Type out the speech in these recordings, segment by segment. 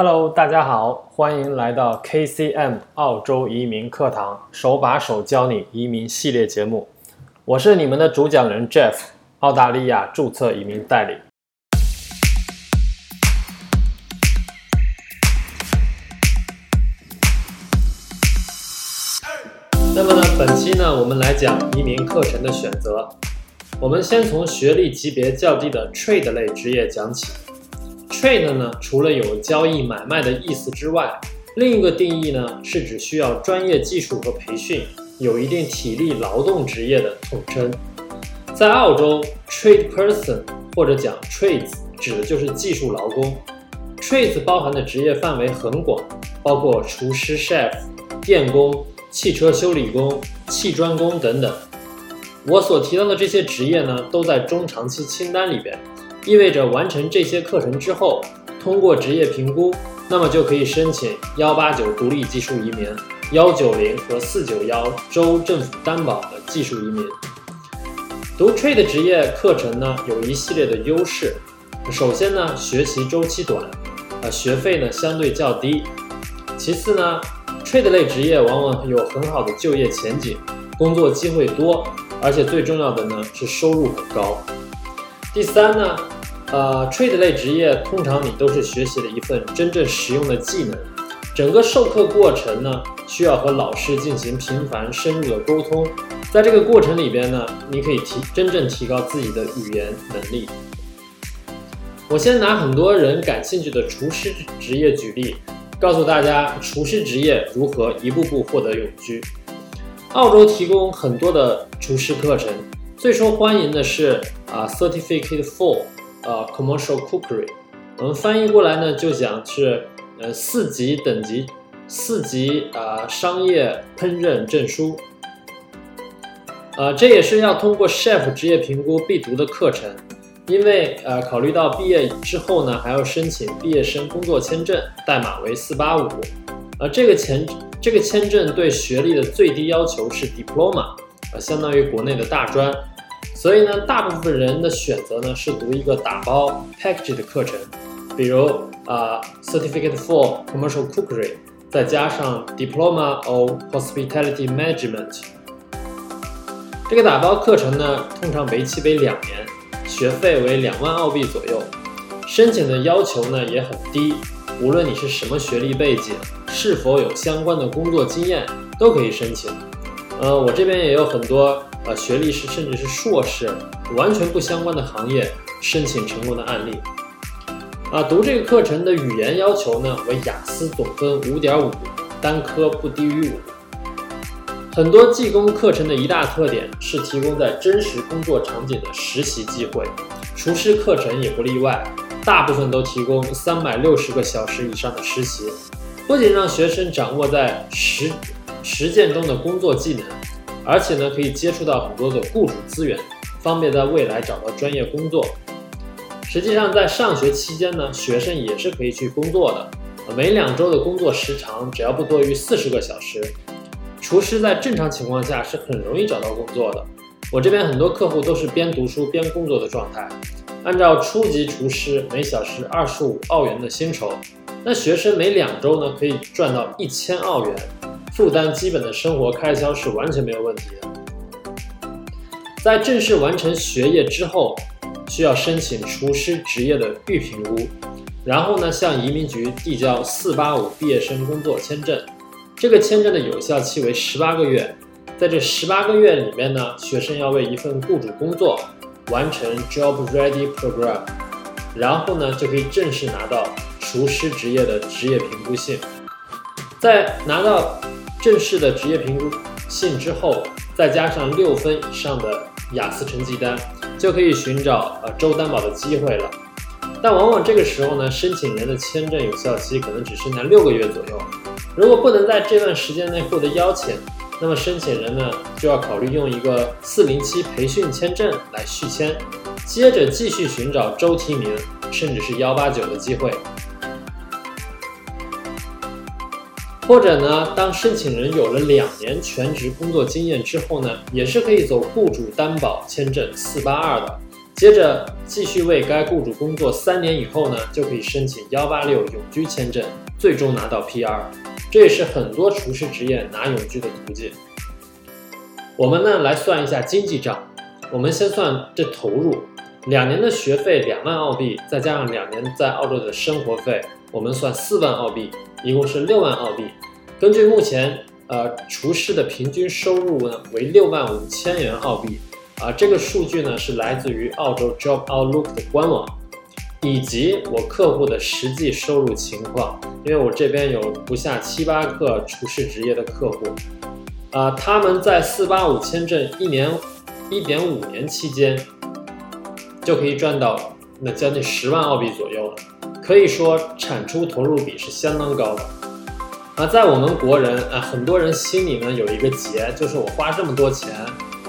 Hello，大家好，欢迎来到 KCM 澳洲移民课堂，手把手教你移民系列节目。我是你们的主讲人 Jeff，澳大利亚注册移民代理。那么呢，本期呢，我们来讲移民课程的选择。我们先从学历级别较低的 Trade 类职业讲起。Trade 呢，除了有交易买卖的意思之外，另一个定义呢，是指需要专业技术和培训，有一定体力劳动职业的统称。在澳洲，Trade Person 或者讲 Trades 指的就是技术劳工。Trades 包含的职业范围很广，包括厨师、Chef、电工、汽车修理工、砌砖工等等。我所提到的这些职业呢，都在中长期清单里边。意味着完成这些课程之后，通过职业评估，那么就可以申请幺八九独立技术移民、幺九零和四九幺州政府担保的技术移民。读 Trade 职业课程呢，有一系列的优势。首先呢，学习周期短，啊，学费呢相对较低。其次呢，Trade 类职业往往有很好的就业前景，工作机会多，而且最重要的呢是收入很高。第三呢。呃，trade 类职业通常你都是学习了一份真正实用的技能，整个授课过程呢需要和老师进行频繁深入的沟通，在这个过程里边呢，你可以提真正提高自己的语言能力。我先拿很多人感兴趣的厨师职业举例，告诉大家厨师职业如何一步步获得永居。澳洲提供很多的厨师课程，最受欢迎的是啊，Certificate Four。呃，commercial cookery，我们翻译过来呢，就讲是呃四级等级，四级啊商业烹饪证书。呃，这也是要通过 chef 职业评估必读的课程，因为呃考虑到毕业之后呢，还要申请毕业生工作签证，代码为四八五。呃，这个签这个签证对学历的最低要求是 diploma，呃，相当于国内的大专。所以呢，大部分人的选择呢是读一个打包 package 的课程，比如啊 certificate for commercial cookery，再加上 diploma of hospitality management。这个打包课程呢，通常为期为两年，学费为两万澳币左右。申请的要求呢也很低，无论你是什么学历背景，是否有相关的工作经验，都可以申请。呃，我这边也有很多。呃，学历是甚至是硕士，完全不相关的行业申请成功的案例。啊，读这个课程的语言要求呢为雅思总分五点五，单科不低于五。很多技工课程的一大特点是提供在真实工作场景的实习机会，厨师课程也不例外，大部分都提供三百六十个小时以上的实习，不仅让学生掌握在实实践中的工作技能。而且呢，可以接触到很多的雇主资源，方便在未来找到专业工作。实际上，在上学期间呢，学生也是可以去工作的。每两周的工作时长只要不多于四十个小时，厨师在正常情况下是很容易找到工作的。我这边很多客户都是边读书边工作的状态。按照初级厨师每小时二十五澳元的薪酬，那学生每两周呢可以赚到一千澳元。负担基本的生活开销是完全没有问题的。在正式完成学业之后，需要申请厨师职业的预评估，然后呢向移民局递交485毕业生工作签证。这个签证的有效期为十八个月，在这十八个月里面呢，学生要为一份雇主工作，完成 Job Ready Program，然后呢就可以正式拿到厨师职业的职业评估信。在拿到正式的职业评估信之后，再加上六分以上的雅思成绩单，就可以寻找呃州担保的机会了。但往往这个时候呢，申请人的签证有效期可能只剩下六个月左右。如果不能在这段时间内获得邀请，那么申请人呢就要考虑用一个四零七培训签证来续签，接着继续寻找周提名，甚至是幺八九的机会。或者呢，当申请人有了两年全职工作经验之后呢，也是可以走雇主担保签证四八二的，接着继续为该雇主工作三年以后呢，就可以申请幺八六永居签证，最终拿到 PR。这也是很多厨师职业拿永居的途径。我们呢来算一下经济账，我们先算这投入，两年的学费两万澳币，再加上两年在澳洲的生活费，我们算四万澳币，一共是六万澳币。根据目前呃厨师的平均收入呢为六万五千元澳币。啊，这个数据呢是来自于澳洲 Job Outlook 的官网，以及我客户的实际收入情况。因为我这边有不下七八个厨师职业的客户，啊，他们在四八五签证一年一点五年期间，就可以赚到那将近十万澳币左右了。可以说产出投入比是相当高的。啊，在我们国人啊，很多人心里呢有一个结，就是我花这么多钱。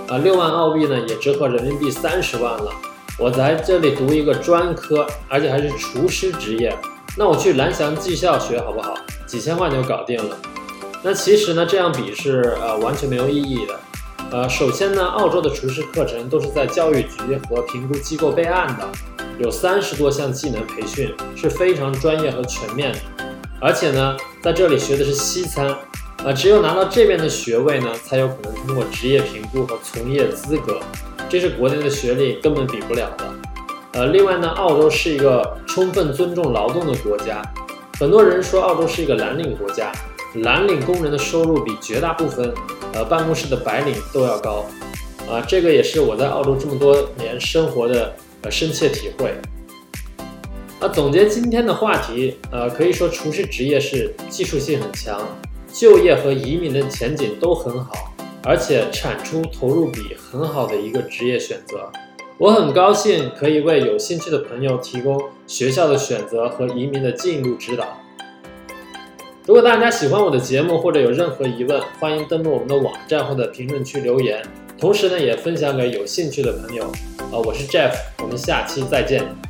啊，六万澳币呢，也折合人民币三十万了。我在这里读一个专科，而且还是厨师职业，那我去蓝翔技校学好不好？几千万就搞定了。那其实呢，这样比是呃完全没有意义的。呃，首先呢，澳洲的厨师课程都是在教育局和评估机构备案的，有三十多项技能培训，是非常专业和全面的。而且呢，在这里学的是西餐。啊，只有拿到这边的学位呢，才有可能通过职业评估和从业资格，这是国内的学历根本比不了的。呃，另外呢，澳洲是一个充分尊重劳动的国家，很多人说澳洲是一个蓝领国家，蓝领工人的收入比绝大部分呃办公室的白领都要高。啊，这个也是我在澳洲这么多年生活的呃深切体会。啊，总结今天的话题，呃，可以说厨师职业是技术性很强。就业和移民的前景都很好，而且产出投入比很好的一个职业选择。我很高兴可以为有兴趣的朋友提供学校的选择和移民的进一步指导。如果大家喜欢我的节目或者有任何疑问，欢迎登录我们的网站或者评论区留言。同时呢，也分享给有兴趣的朋友。啊，我是 Jeff，我们下期再见。